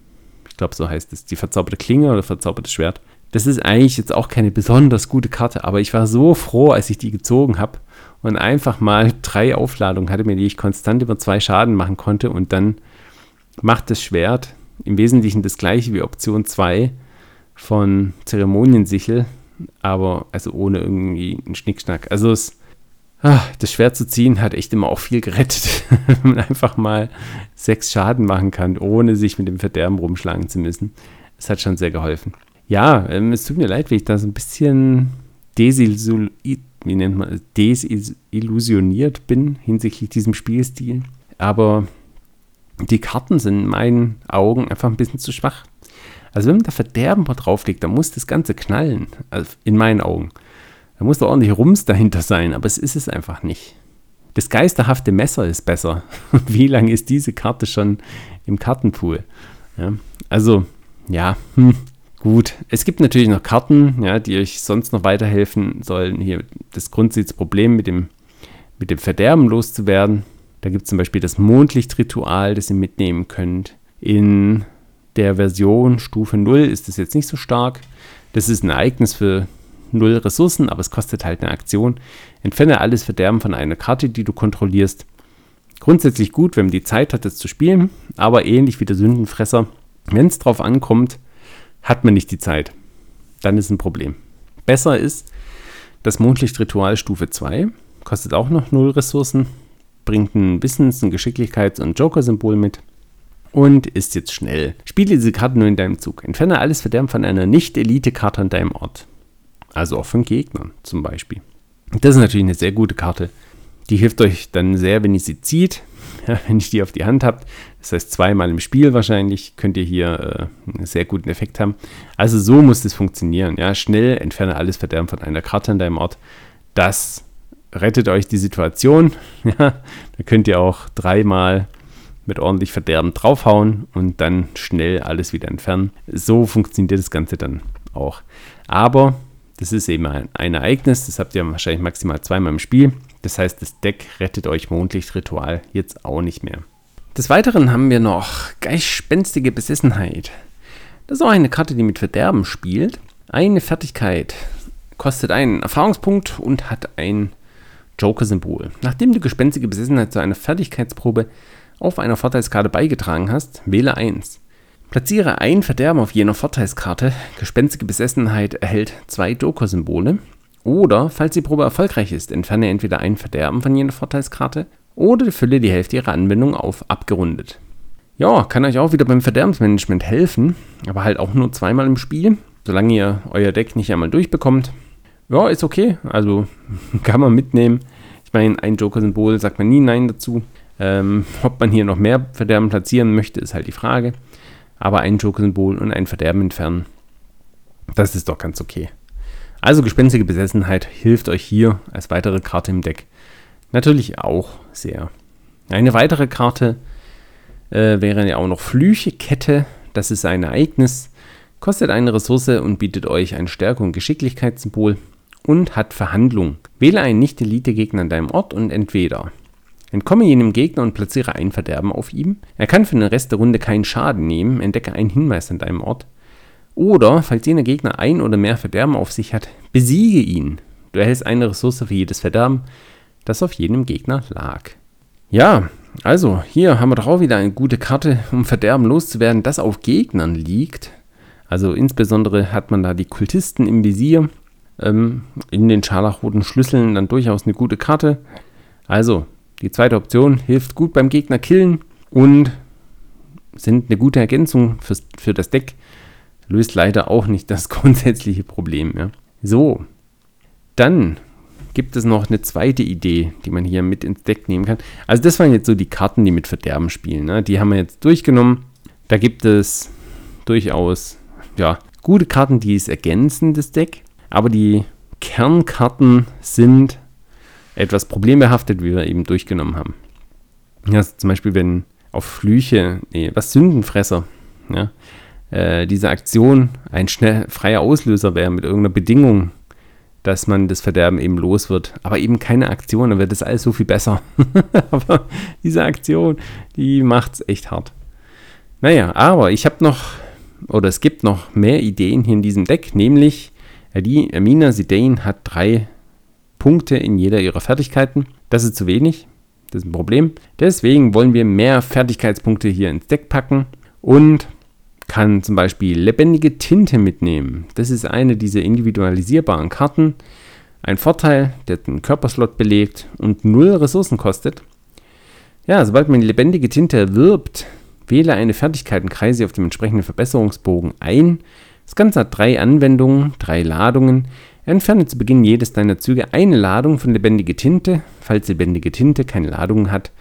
S1: Ich glaube, so heißt es. Die verzauberte Klinge oder verzauberte Schwert. Das ist eigentlich jetzt auch keine besonders gute Karte, aber ich war so froh, als ich die gezogen habe und einfach mal drei Aufladungen hatte, mit die ich konstant über zwei Schaden machen konnte und dann macht das Schwert im Wesentlichen das gleiche wie Option 2 von Zeremoniensichel, aber also ohne irgendwie einen Schnickschnack. Also es, ach, das schwer zu ziehen hat echt immer auch viel gerettet, wenn man einfach mal sechs Schaden machen kann, ohne sich mit dem Verderben rumschlagen zu müssen. Es hat schon sehr geholfen. Ja, ähm, es tut mir leid, wenn ich da so ein bisschen desillusioniert, wie nennt man desillusioniert bin hinsichtlich diesem Spielstil. Aber die Karten sind in meinen Augen einfach ein bisschen zu schwach. Also wenn man da Verderben drauflegt, dann muss das Ganze knallen, also in meinen Augen. Da muss da ordentlich Rums dahinter sein, aber es ist es einfach nicht. Das geisterhafte Messer ist besser. Wie lange ist diese Karte schon im Kartenpool? Ja, also, ja, hm, gut. Es gibt natürlich noch Karten, ja, die euch sonst noch weiterhelfen sollen, hier das Grundsatzproblem mit dem, mit dem Verderben loszuwerden. Da gibt es zum Beispiel das Mondlichtritual, das ihr mitnehmen könnt. In der Version Stufe 0 ist es jetzt nicht so stark. Das ist ein Ereignis für 0 Ressourcen, aber es kostet halt eine Aktion. Entferne alles Verderben von einer Karte, die du kontrollierst. Grundsätzlich gut, wenn man die Zeit hat, das zu spielen, aber ähnlich wie der Sündenfresser, wenn es drauf ankommt, hat man nicht die Zeit. Dann ist ein Problem. Besser ist das Mondlichtritual Stufe 2, kostet auch noch 0 Ressourcen, bringt ein Wissens-, ein Geschicklichkeits- und Joker-Symbol mit und ist jetzt schnell. Spiele diese Karte nur in deinem Zug. Entferne alles Verderben von einer Nicht-Elite-Karte an deinem Ort. Also auch von Gegnern zum Beispiel. Das ist natürlich eine sehr gute Karte. Die hilft euch dann sehr, wenn ihr sie zieht. Ja, wenn ich die auf die Hand habt. Das heißt, zweimal im Spiel wahrscheinlich könnt ihr hier äh, einen sehr guten Effekt haben. Also so muss das funktionieren. Ja, schnell entferne alles Verderben von einer Karte an deinem Ort. Das rettet euch die Situation. Ja, da könnt ihr auch dreimal mit ordentlich Verderben draufhauen und dann schnell alles wieder entfernen. So funktioniert das Ganze dann auch. Aber das ist eben ein, ein Ereignis, das habt ihr wahrscheinlich maximal zweimal im Spiel. Das heißt, das Deck rettet euch Mondlichtritual jetzt auch nicht mehr. Des Weiteren haben wir noch Geistspenstige Besessenheit. Das ist auch eine Karte, die mit Verderben spielt. Eine Fertigkeit kostet einen Erfahrungspunkt und hat ein Joker-Symbol. Nachdem du gespenstige Besessenheit zu einer Fertigkeitsprobe auf einer Vorteilskarte beigetragen hast, wähle 1. Platziere ein Verderben auf jener Vorteilskarte. Gespenstige Besessenheit erhält zwei Joker-Symbole. Oder, falls die Probe erfolgreich ist, entferne entweder ein Verderben von jener Vorteilskarte oder fülle die Hälfte ihrer Anwendung auf abgerundet. Ja, kann euch auch wieder beim Verderbensmanagement helfen, aber halt auch nur zweimal im Spiel, solange ihr euer Deck nicht einmal durchbekommt. Ja, ist okay, also kann man mitnehmen. Ich meine, ein Joker-Symbol sagt man nie Nein dazu. Ähm, ob man hier noch mehr Verderben platzieren möchte, ist halt die Frage aber ein Joker-Symbol und ein Verderben entfernen. Das ist doch ganz okay. Also gespenstige Besessenheit hilft euch hier als weitere Karte im Deck natürlich auch sehr. Eine weitere Karte äh, wäre ja auch noch Flüchekette. Das ist ein Ereignis, kostet eine Ressource und bietet euch ein Stärke- und Geschicklichkeitssymbol und hat Verhandlung. Wähle einen Nicht-Elite-Gegner an deinem Ort und entweder Entkomme jenem Gegner und platziere ein Verderben auf ihm. Er kann für den Rest der Runde keinen Schaden nehmen. Entdecke einen Hinweis an deinem Ort. Oder, falls jener Gegner ein oder mehr Verderben auf sich hat, besiege ihn. Du erhältst eine Ressource für jedes Verderben, das auf jedem Gegner lag. Ja, also hier haben wir doch auch wieder eine gute Karte, um Verderben loszuwerden, das auf Gegnern liegt. Also insbesondere hat man da die Kultisten im Visier. Ähm, in den scharlachroten Schlüsseln dann durchaus eine gute Karte. Also, die zweite Option hilft gut beim Gegner killen und sind eine gute Ergänzung fürs, für das Deck. Löst leider auch nicht das grundsätzliche Problem. Ja. So, dann gibt es noch eine zweite Idee, die man hier mit ins Deck nehmen kann. Also das waren jetzt so die Karten, die mit Verderben spielen. Ne? Die haben wir jetzt durchgenommen. Da gibt es durchaus ja, gute Karten, die es ergänzen, das Deck. Aber die Kernkarten sind etwas problembehaftet, wie wir eben durchgenommen haben. Ja, zum Beispiel, wenn auf Flüche, nee, was Sündenfresser, ja, äh, diese Aktion ein schnell freier Auslöser wäre mit irgendeiner Bedingung, dass man das Verderben eben los wird, aber eben keine Aktion, dann wird das alles so viel besser. aber diese Aktion, die macht es echt hart. Naja, aber ich habe noch, oder es gibt noch mehr Ideen hier in diesem Deck, nämlich die Amina Zidane hat drei Punkte in jeder ihrer Fertigkeiten. Das ist zu wenig. Das ist ein Problem. Deswegen wollen wir mehr Fertigkeitspunkte hier ins Deck packen und kann zum Beispiel lebendige Tinte mitnehmen. Das ist eine dieser individualisierbaren Karten. Ein Vorteil, der den Körperslot belegt und null Ressourcen kostet. Ja, sobald man die lebendige Tinte erwirbt, wähle eine Fertigkeitenkreise auf dem entsprechenden Verbesserungsbogen ein. Das Ganze hat drei Anwendungen, drei Ladungen. Entferne zu Beginn jedes deiner Züge eine Ladung von lebendige Tinte. Falls lebendige Tinte keine Ladung hat,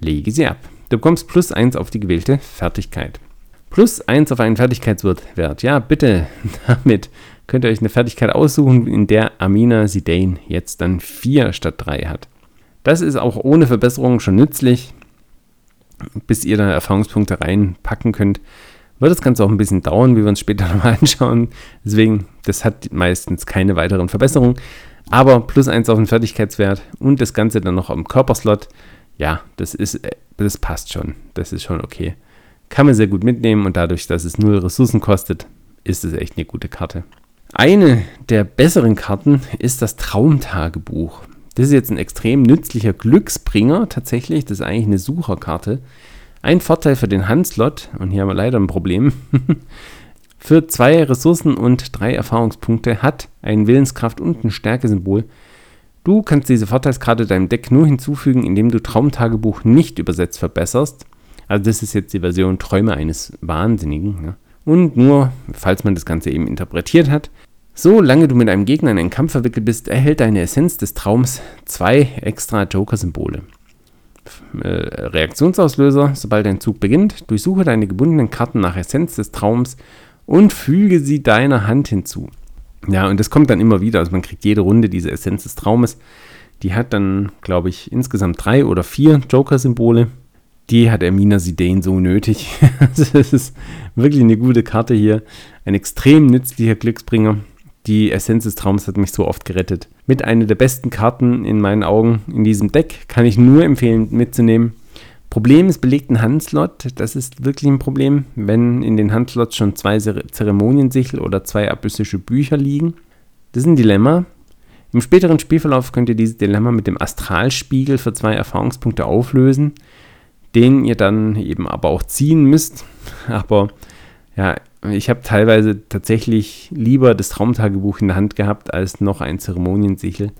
S1: lege sie ab. Du bekommst plus 1 auf die gewählte Fertigkeit. Plus 1 auf einen Fertigkeitswert. Ja, bitte, damit könnt ihr euch eine Fertigkeit aussuchen, in der Amina Zidane jetzt dann 4 statt 3 hat. Das ist auch ohne Verbesserung schon nützlich, bis ihr da Erfahrungspunkte reinpacken könnt wird das Ganze auch ein bisschen dauern, wie wir uns später nochmal anschauen. Deswegen, das hat meistens keine weiteren Verbesserungen. Aber plus eins auf den Fertigkeitswert und das Ganze dann noch am Körperslot. Ja, das ist, äh, das passt schon. Das ist schon okay. Kann man sehr gut mitnehmen und dadurch, dass es null Ressourcen kostet, ist es echt eine gute Karte. Eine der besseren Karten ist das Traumtagebuch. Das ist jetzt ein extrem nützlicher Glücksbringer tatsächlich. Das ist eigentlich eine Sucherkarte. Ein Vorteil für den Handslot, und hier haben wir leider ein Problem, für zwei Ressourcen und drei Erfahrungspunkte hat ein Willenskraft und ein Stärkesymbol. Du kannst diese Vorteilskarte deinem Deck nur hinzufügen, indem du Traumtagebuch nicht übersetzt verbesserst. Also das ist jetzt die Version Träume eines Wahnsinnigen. Ja. Und nur, falls man das Ganze eben interpretiert hat, Solange du mit einem Gegner in einen Kampf verwickelt bist, erhält deine Essenz des Traums zwei extra Joker-Symbole. Äh, Reaktionsauslöser, sobald dein Zug beginnt, durchsuche deine gebundenen Karten nach Essenz des Traums und füge sie deiner Hand hinzu. Ja, und das kommt dann immer wieder. Also man kriegt jede Runde diese Essenz des Traumes. Die hat dann, glaube ich, insgesamt drei oder vier Joker-Symbole. Die hat Ermina Sidane so nötig. das ist wirklich eine gute Karte hier. Ein extrem nützlicher Glücksbringer. Die Essenz des Traums hat mich so oft gerettet. Mit einer der besten Karten in meinen Augen in diesem Deck kann ich nur empfehlen mitzunehmen. Problem ist belegten Handslot. Das ist wirklich ein Problem, wenn in den Handslots schon zwei Zeremoniensichel oder zwei abyssische Bücher liegen. Das ist ein Dilemma. Im späteren Spielverlauf könnt ihr dieses Dilemma mit dem Astralspiegel für zwei Erfahrungspunkte auflösen, den ihr dann eben aber auch ziehen müsst. Aber ja, ich habe teilweise tatsächlich lieber das Traumtagebuch in der Hand gehabt als noch ein Zeremoniensichel.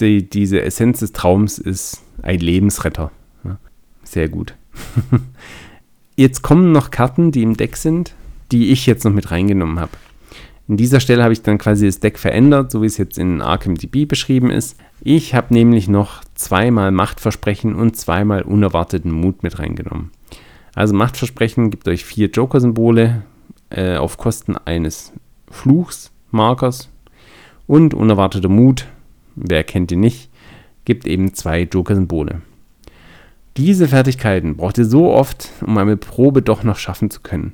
S1: Die, diese Essenz des Traums ist ein Lebensretter. Ja, sehr gut. jetzt kommen noch Karten, die im Deck sind, die ich jetzt noch mit reingenommen habe. In dieser Stelle habe ich dann quasi das Deck verändert, so wie es jetzt in Arkham DB beschrieben ist. Ich habe nämlich noch zweimal Machtversprechen und zweimal unerwarteten Mut mit reingenommen. Also Machtversprechen gibt euch vier Joker-Symbole äh, auf Kosten eines Fluchs, Markers und unerwarteter Mut, wer kennt ihn nicht, gibt eben zwei Joker-Symbole. Diese Fertigkeiten braucht ihr so oft, um eine Probe doch noch schaffen zu können.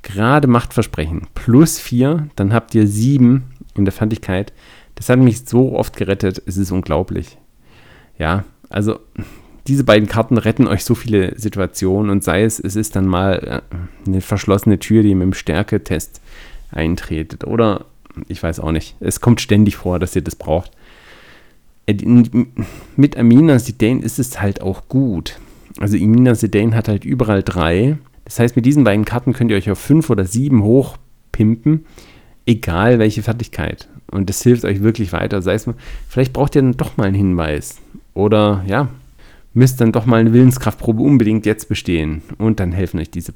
S1: Gerade Machtversprechen plus vier, dann habt ihr sieben in der Fertigkeit. Das hat mich so oft gerettet, es ist unglaublich. Ja, also diese beiden Karten retten euch so viele Situationen und sei es, es ist dann mal äh, eine verschlossene Tür, die mit dem Stärketest eintretet oder ich weiß auch nicht. Es kommt ständig vor, dass ihr das braucht. Äh, mit Amina Sedain ist es halt auch gut. Also Amina Sedain hat halt überall drei. Das heißt, mit diesen beiden Karten könnt ihr euch auf fünf oder sieben hochpimpen, egal welche Fertigkeit. Und das hilft euch wirklich weiter. Sei es, vielleicht braucht ihr dann doch mal einen Hinweis. Oder ja, müsst dann doch mal eine Willenskraftprobe unbedingt jetzt bestehen. Und dann helfen euch diese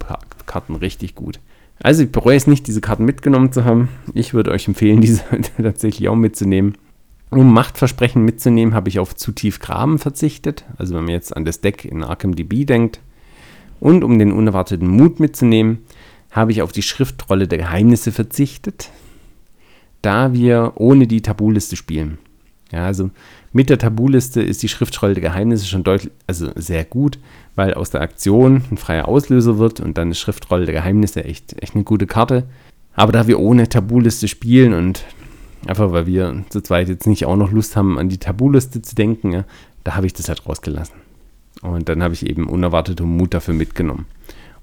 S1: Karten richtig gut. Also ich bereue es nicht, diese Karten mitgenommen zu haben. Ich würde euch empfehlen, diese tatsächlich auch mitzunehmen. Um Machtversprechen mitzunehmen, habe ich auf zu tief Graben verzichtet. Also wenn man jetzt an das Deck in Arkham DB denkt. Und um den unerwarteten Mut mitzunehmen, habe ich auf die Schriftrolle der Geheimnisse verzichtet, da wir ohne die Tabuliste spielen. Ja, also mit der Tabuliste ist die Schriftrolle der Geheimnisse schon deutlich, also sehr gut, weil aus der Aktion ein freier Auslöser wird und dann ist Schriftrolle der Geheimnisse echt, echt eine gute Karte. Aber da wir ohne Tabuliste spielen und einfach weil wir zu zweit jetzt nicht auch noch Lust haben, an die Tabuliste zu denken, ja, da habe ich das halt rausgelassen. Und dann habe ich eben unerwarteten Mut dafür mitgenommen.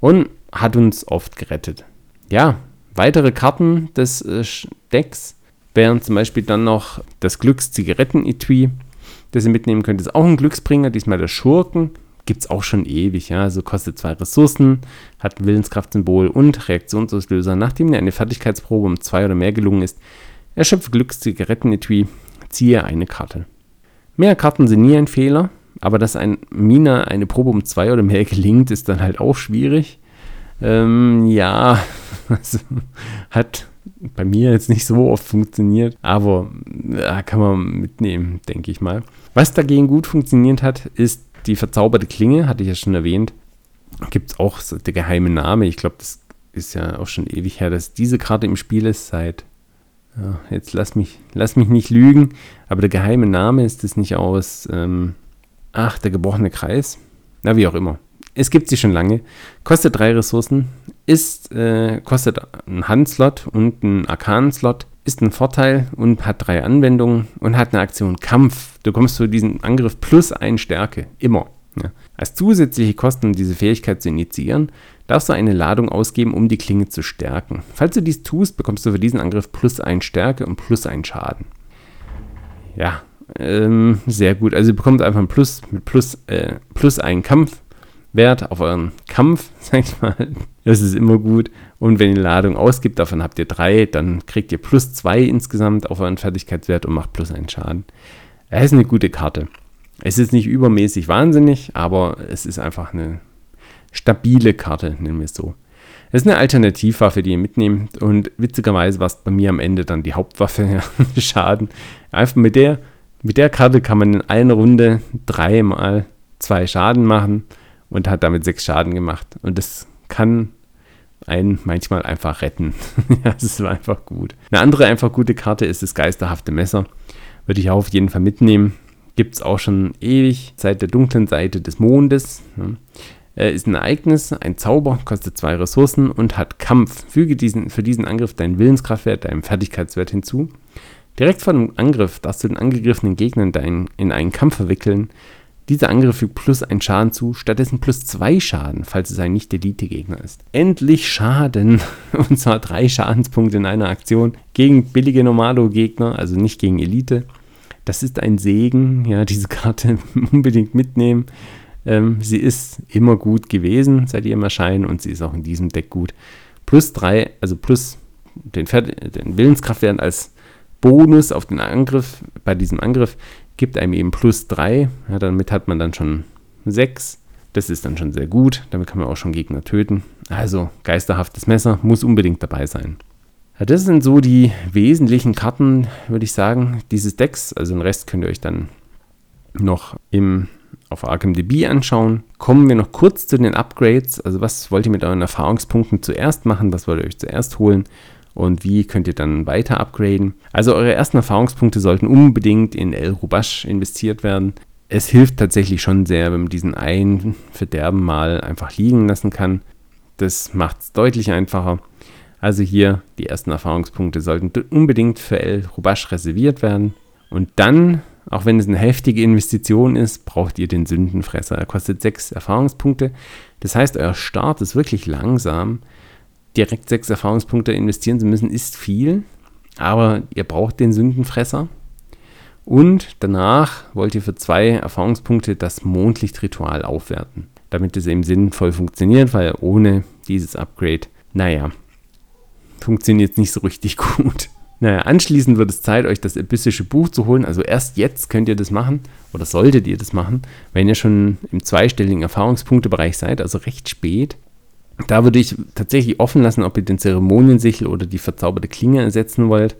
S1: Und hat uns oft gerettet. Ja, weitere Karten des äh, Decks wären zum Beispiel dann noch das Glückszigaretten-Etui, das ihr mitnehmen könnt. Das ist auch ein Glücksbringer, diesmal der Schurken. Gibt es auch schon ewig, ja. Also kostet zwei Ressourcen, hat ein Willenskraftsymbol und Reaktionsauslöser. Nachdem dir eine Fertigkeitsprobe um zwei oder mehr gelungen ist, erschöpfe Glückszigaretten-Etui, ziehe eine Karte. Mehr Karten sind nie ein Fehler, aber dass ein Mina eine Probe um zwei oder mehr gelingt, ist dann halt auch schwierig. Ähm, ja, also, hat bei mir jetzt nicht so oft funktioniert, aber ja, kann man mitnehmen, denke ich mal. Was dagegen gut funktioniert hat, ist die verzauberte Klinge, hatte ich ja schon erwähnt. Gibt es auch der geheime Name. Ich glaube, das ist ja auch schon ewig her, dass diese Karte im Spiel ist seit. Ja, jetzt lass mich, lass mich nicht lügen, aber der geheime Name ist es nicht aus. Ähm, ach, der gebrochene Kreis. Na, wie auch immer. Es gibt sie schon lange. Kostet drei Ressourcen. Ist, äh, kostet einen Handslot und einen Arkan-Slot. Ist ein Vorteil und hat drei Anwendungen und hat eine Aktion Kampf. Du kommst zu diesem Angriff plus ein Stärke. Immer. Ja. Als zusätzliche Kosten, um diese Fähigkeit zu initiieren, darfst du eine Ladung ausgeben, um die Klinge zu stärken. Falls du dies tust, bekommst du für diesen Angriff plus ein Stärke und plus ein Schaden. Ja, ähm, sehr gut. Also ihr bekommt einfach ein Plus mit Plus, äh, plus einen Kampfwert auf euren Kampf, sag ich mal. Das ist immer gut. Und wenn ihr Ladung ausgibt, davon habt ihr drei, dann kriegt ihr plus zwei insgesamt auf euren Fertigkeitswert und macht plus einen Schaden. Es ist eine gute Karte. Es ist nicht übermäßig wahnsinnig, aber es ist einfach eine stabile Karte, nennen wir es so. Es ist eine Alternativwaffe, die ihr mitnehmt und witzigerweise war es bei mir am Ende dann die Hauptwaffe, Schaden. Einfach mit der, mit der Karte kann man in einer Runde dreimal zwei Schaden machen und hat damit sechs Schaden gemacht. Und das kann einen manchmal einfach retten. ja, das ist einfach gut. Eine andere einfach gute Karte ist das geisterhafte Messer. Würde ich auch auf jeden Fall mitnehmen. Gibt es auch schon ewig, seit der dunklen Seite des Mondes. Ja. ist ein Ereignis, ein Zauber, kostet zwei Ressourcen und hat Kampf. Füge diesen, für diesen Angriff deinen Willenskraftwert, deinen Fertigkeitswert hinzu. Direkt vor dem Angriff darfst du den angegriffenen Gegner in, in einen Kampf verwickeln. Dieser Angriff fügt plus ein Schaden zu, stattdessen plus zwei Schaden, falls es ein Nicht-Elite-Gegner ist. Endlich Schaden, und zwar drei Schadenspunkte in einer Aktion gegen billige Normalo-Gegner, also nicht gegen Elite. Das ist ein Segen, ja, diese Karte unbedingt mitnehmen. Ähm, sie ist immer gut gewesen seit ihrem Erscheinen und sie ist auch in diesem Deck gut. Plus drei, also plus den, den Willenskraftwert als Bonus auf den Angriff, bei diesem Angriff gibt einem eben plus 3. Ja, damit hat man dann schon 6. Das ist dann schon sehr gut. Damit kann man auch schon Gegner töten. Also geisterhaftes Messer muss unbedingt dabei sein. Ja, das sind so die wesentlichen Karten, würde ich sagen, dieses Decks. Also den Rest könnt ihr euch dann noch im, auf ArkhamDB anschauen. Kommen wir noch kurz zu den Upgrades. Also was wollt ihr mit euren Erfahrungspunkten zuerst machen? Was wollt ihr euch zuerst holen? Und wie könnt ihr dann weiter upgraden. Also eure ersten Erfahrungspunkte sollten unbedingt in El Rubash investiert werden. Es hilft tatsächlich schon sehr, wenn man diesen einen Verderben mal einfach liegen lassen kann. Das macht es deutlich einfacher. Also hier die ersten Erfahrungspunkte sollten unbedingt für El Rubash reserviert werden. Und dann, auch wenn es eine heftige Investition ist, braucht ihr den Sündenfresser. Er kostet 6 Erfahrungspunkte. Das heißt, euer Start ist wirklich langsam direkt sechs Erfahrungspunkte investieren zu müssen, ist viel. Aber ihr braucht den Sündenfresser. Und danach wollt ihr für zwei Erfahrungspunkte das Mondlichtritual aufwerten, damit es eben sinnvoll funktioniert, weil ohne dieses Upgrade, naja, funktioniert es nicht so richtig gut. Naja, anschließend wird es Zeit, euch das abyssische Buch zu holen. Also erst jetzt könnt ihr das machen oder solltet ihr das machen, wenn ihr schon im zweistelligen Erfahrungspunktebereich seid, also recht spät. Da würde ich tatsächlich offen lassen, ob ihr den Zeremoniensichel oder die verzauberte Klinge ersetzen wollt.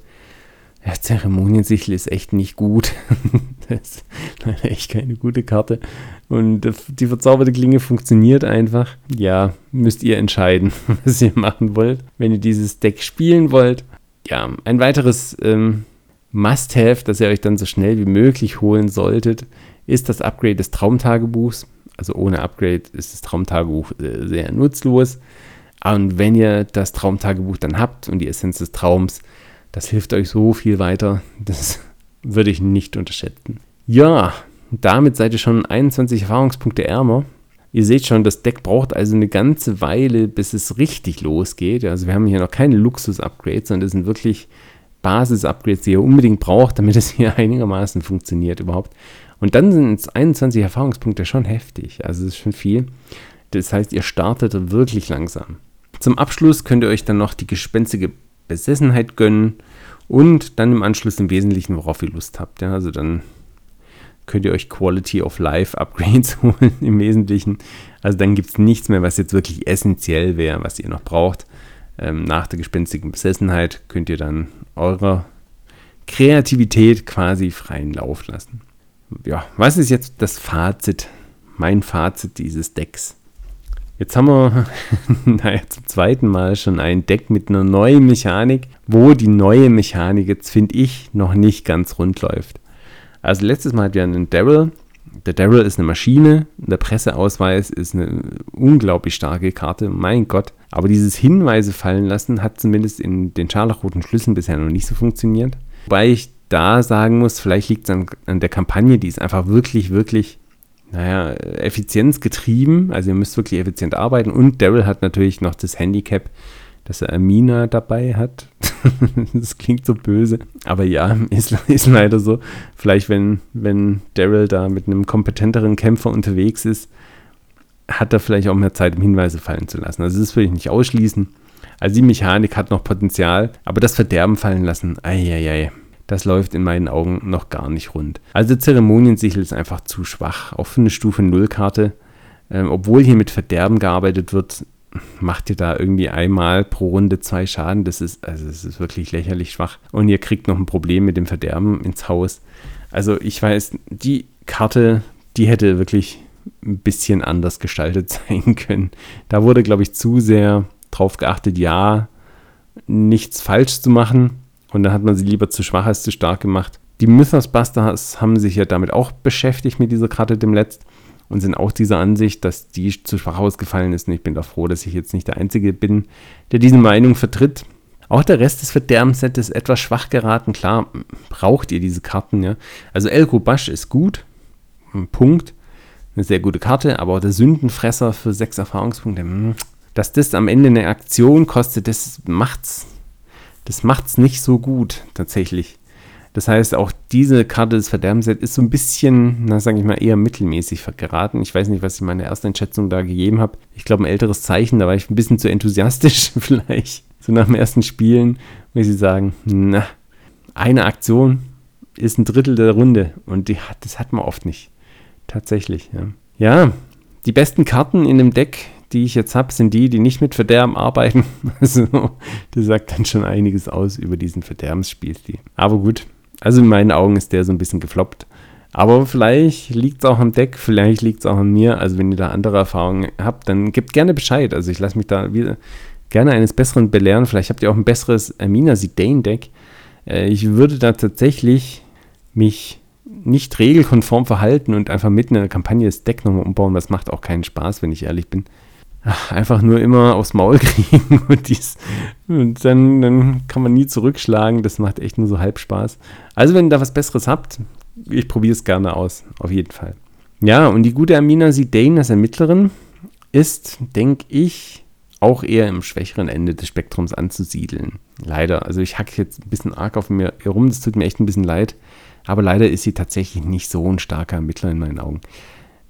S1: Ja, Zeremoniensichel ist echt nicht gut. das ist leider echt keine gute Karte. Und die verzauberte Klinge funktioniert einfach. Ja, müsst ihr entscheiden, was ihr machen wollt, wenn ihr dieses Deck spielen wollt. Ja, ein weiteres ähm, Must-Have, das ihr euch dann so schnell wie möglich holen solltet, ist das Upgrade des Traumtagebuchs. Also ohne Upgrade ist das Traumtagebuch äh, sehr nutzlos. Und wenn ihr das Traumtagebuch dann habt und die Essenz des Traums, das hilft euch so viel weiter. Das würde ich nicht unterschätzen. Ja, damit seid ihr schon 21 Erfahrungspunkte ärmer. Ihr seht schon, das Deck braucht also eine ganze Weile, bis es richtig losgeht. Also wir haben hier noch keine Luxus-Upgrades, sondern das sind wirklich Basis-Upgrades, die ihr unbedingt braucht, damit es hier einigermaßen funktioniert überhaupt. Und dann sind es 21 Erfahrungspunkte schon heftig. Also das ist schon viel. Das heißt, ihr startet wirklich langsam. Zum Abschluss könnt ihr euch dann noch die gespenstige Besessenheit gönnen und dann im Anschluss im Wesentlichen, worauf ihr Lust habt. Ja, also dann könnt ihr euch Quality of Life Upgrades holen im Wesentlichen. Also dann gibt es nichts mehr, was jetzt wirklich essentiell wäre, was ihr noch braucht. Ähm, nach der gespenstigen Besessenheit könnt ihr dann eurer Kreativität quasi freien Lauf lassen ja, was ist jetzt das Fazit, mein Fazit dieses Decks? Jetzt haben wir naja, zum zweiten Mal schon ein Deck mit einer neuen Mechanik, wo die neue Mechanik jetzt, finde ich, noch nicht ganz rund läuft. Also letztes Mal hatten wir einen Daryl. Der Daryl ist eine Maschine, der Presseausweis ist eine unglaublich starke Karte, mein Gott. Aber dieses Hinweise fallen lassen hat zumindest in den scharlachroten Schlüsseln bisher noch nicht so funktioniert. Wobei ich da sagen muss, vielleicht liegt es an, an, der Kampagne, die ist einfach wirklich, wirklich, naja, effizienzgetrieben. Also ihr müsst wirklich effizient arbeiten. Und Daryl hat natürlich noch das Handicap, dass er Amina dabei hat. das klingt so böse. Aber ja, ist, ist leider so. Vielleicht, wenn, wenn Daryl da mit einem kompetenteren Kämpfer unterwegs ist, hat er vielleicht auch mehr Zeit, um Hinweise fallen zu lassen. Also das würde ich nicht ausschließen. Also die Mechanik hat noch Potenzial, aber das Verderben fallen lassen, eieiei, das läuft in meinen Augen noch gar nicht rund. Also Zeremoniensichel ist einfach zu schwach, auch für eine Stufe 0 Karte. Ähm, obwohl hier mit Verderben gearbeitet wird, macht ihr da irgendwie einmal pro Runde zwei Schaden. Das ist, also das ist wirklich lächerlich schwach. Und ihr kriegt noch ein Problem mit dem Verderben ins Haus. Also ich weiß, die Karte, die hätte wirklich ein bisschen anders gestaltet sein können. Da wurde, glaube ich, zu sehr drauf geachtet, ja, nichts falsch zu machen. Und dann hat man sie lieber zu schwach als zu stark gemacht. Die Mythos Busters haben sich ja damit auch beschäftigt mit dieser Karte dem und sind auch dieser Ansicht, dass die zu schwach ausgefallen ist. Und ich bin da froh, dass ich jetzt nicht der Einzige bin, der diese Meinung vertritt. Auch der Rest des Verderbensets ist etwas schwach geraten. Klar, braucht ihr diese Karten, ja. Also El Kubash ist gut. Punkt eine sehr gute Karte, aber auch der Sündenfresser für sechs Erfahrungspunkte, hm, dass das am Ende eine Aktion kostet, das macht's, das macht's nicht so gut tatsächlich. Das heißt, auch diese Karte des Verderbensets ist so ein bisschen, na, sage ich mal, eher mittelmäßig geraten. Ich weiß nicht, was ich meine erste Einschätzung da gegeben habe. Ich glaube, ein älteres Zeichen, da war ich ein bisschen zu enthusiastisch vielleicht. So nach dem ersten Spielen, muss ich sagen, na, eine Aktion ist ein Drittel der Runde und die hat, das hat man oft nicht. Tatsächlich, ja. Ja, die besten Karten in dem Deck, die ich jetzt habe, sind die, die nicht mit Verderben arbeiten. Also, das sagt dann schon einiges aus über diesen Verderbensspielstil. Aber gut, also in meinen Augen ist der so ein bisschen gefloppt. Aber vielleicht liegt es auch am Deck, vielleicht liegt es auch an mir. Also wenn ihr da andere Erfahrungen habt, dann gebt gerne Bescheid. Also ich lasse mich da wieder gerne eines Besseren belehren. Vielleicht habt ihr auch ein besseres Amina Zidane Deck. Äh, ich würde da tatsächlich mich nicht regelkonform verhalten und einfach mitten in der Kampagne das Deck nochmal umbauen, das macht auch keinen Spaß, wenn ich ehrlich bin. Ach, einfach nur immer aufs Maul kriegen und, dies, und dann, dann kann man nie zurückschlagen. Das macht echt nur so halb Spaß. Also, wenn ihr da was Besseres habt, ich probiere es gerne aus, auf jeden Fall. Ja, und die gute Amina Zidane als Ermittlerin ist, denke ich, auch eher im schwächeren Ende des Spektrums anzusiedeln. Leider. Also ich hacke jetzt ein bisschen arg auf mir herum, das tut mir echt ein bisschen leid. Aber leider ist sie tatsächlich nicht so ein starker Ermittler in meinen Augen.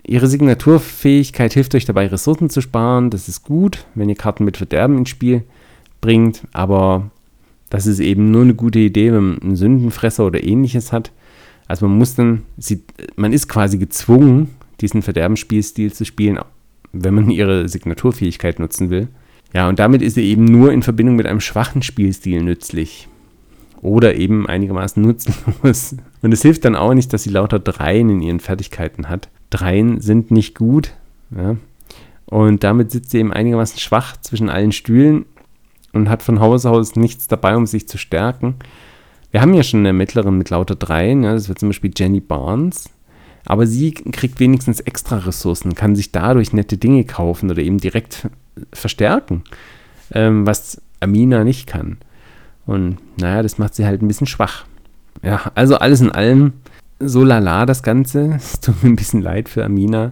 S1: Ihre Signaturfähigkeit hilft euch dabei, Ressourcen zu sparen. Das ist gut, wenn ihr Karten mit Verderben ins Spiel bringt. Aber das ist eben nur eine gute Idee, wenn man einen Sündenfresser oder ähnliches hat. Also man muss dann, sie, man ist quasi gezwungen, diesen Verderbensspielstil zu spielen, wenn man ihre Signaturfähigkeit nutzen will. Ja, und damit ist sie eben nur in Verbindung mit einem schwachen Spielstil nützlich oder eben einigermaßen nutzlos. Und es hilft dann auch nicht, dass sie lauter Dreien in ihren Fertigkeiten hat. Dreien sind nicht gut. Ja. Und damit sitzt sie eben einigermaßen schwach zwischen allen Stühlen und hat von Haus aus nichts dabei, um sich zu stärken. Wir haben ja schon eine Mittlerin mit lauter Dreien, ja, das wird zum Beispiel Jenny Barnes. Aber sie kriegt wenigstens extra Ressourcen, kann sich dadurch nette Dinge kaufen oder eben direkt verstärken, ähm, was Amina nicht kann. Und naja, das macht sie halt ein bisschen schwach. Ja, also alles in allem so lala das Ganze. Es tut mir ein bisschen leid für Amina.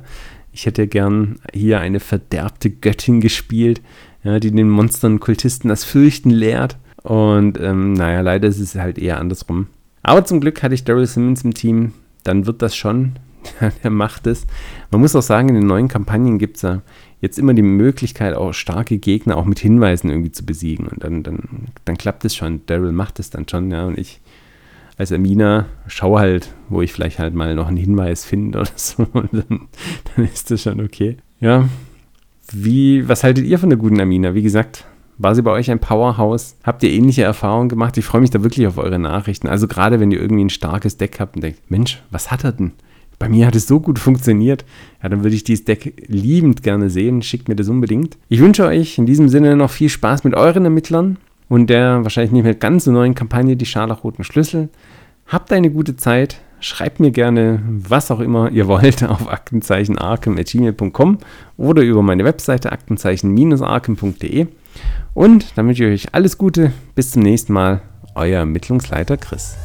S1: Ich hätte gern hier eine verderbte Göttin gespielt, ja, die den Monstern und Kultisten das Fürchten lehrt. Und ähm, naja, leider ist es halt eher andersrum. Aber zum Glück hatte ich Daryl Simmons im Team. Dann wird das schon. er macht es. Man muss auch sagen, in den neuen Kampagnen gibt es ja jetzt immer die Möglichkeit, auch starke Gegner auch mit Hinweisen irgendwie zu besiegen. Und dann, dann, dann klappt es schon. Daryl macht es dann schon, ja. Und ich als Amina schaue halt, wo ich vielleicht halt mal noch einen Hinweis finde oder so. Dann, dann ist das schon okay. Ja. Wie, was haltet ihr von der guten Amina? Wie gesagt, war sie bei euch ein Powerhouse? Habt ihr ähnliche Erfahrungen gemacht? Ich freue mich da wirklich auf eure Nachrichten. Also gerade wenn ihr irgendwie ein starkes Deck habt und denkt, Mensch, was hat er denn? Bei mir hat es so gut funktioniert. Ja, dann würde ich dieses Deck liebend gerne sehen. Schickt mir das unbedingt. Ich wünsche euch in diesem Sinne noch viel Spaß mit euren Ermittlern und der wahrscheinlich nicht mehr ganz so neuen Kampagne, die Scharlachroten Schlüssel. Habt eine gute Zeit. Schreibt mir gerne, was auch immer ihr wollt, auf aktenzeichen.arkham.gmail.com oder über meine Webseite aktenzeichen-arkham.de. Und dann wünsche ich euch alles Gute. Bis zum nächsten Mal. Euer Ermittlungsleiter Chris.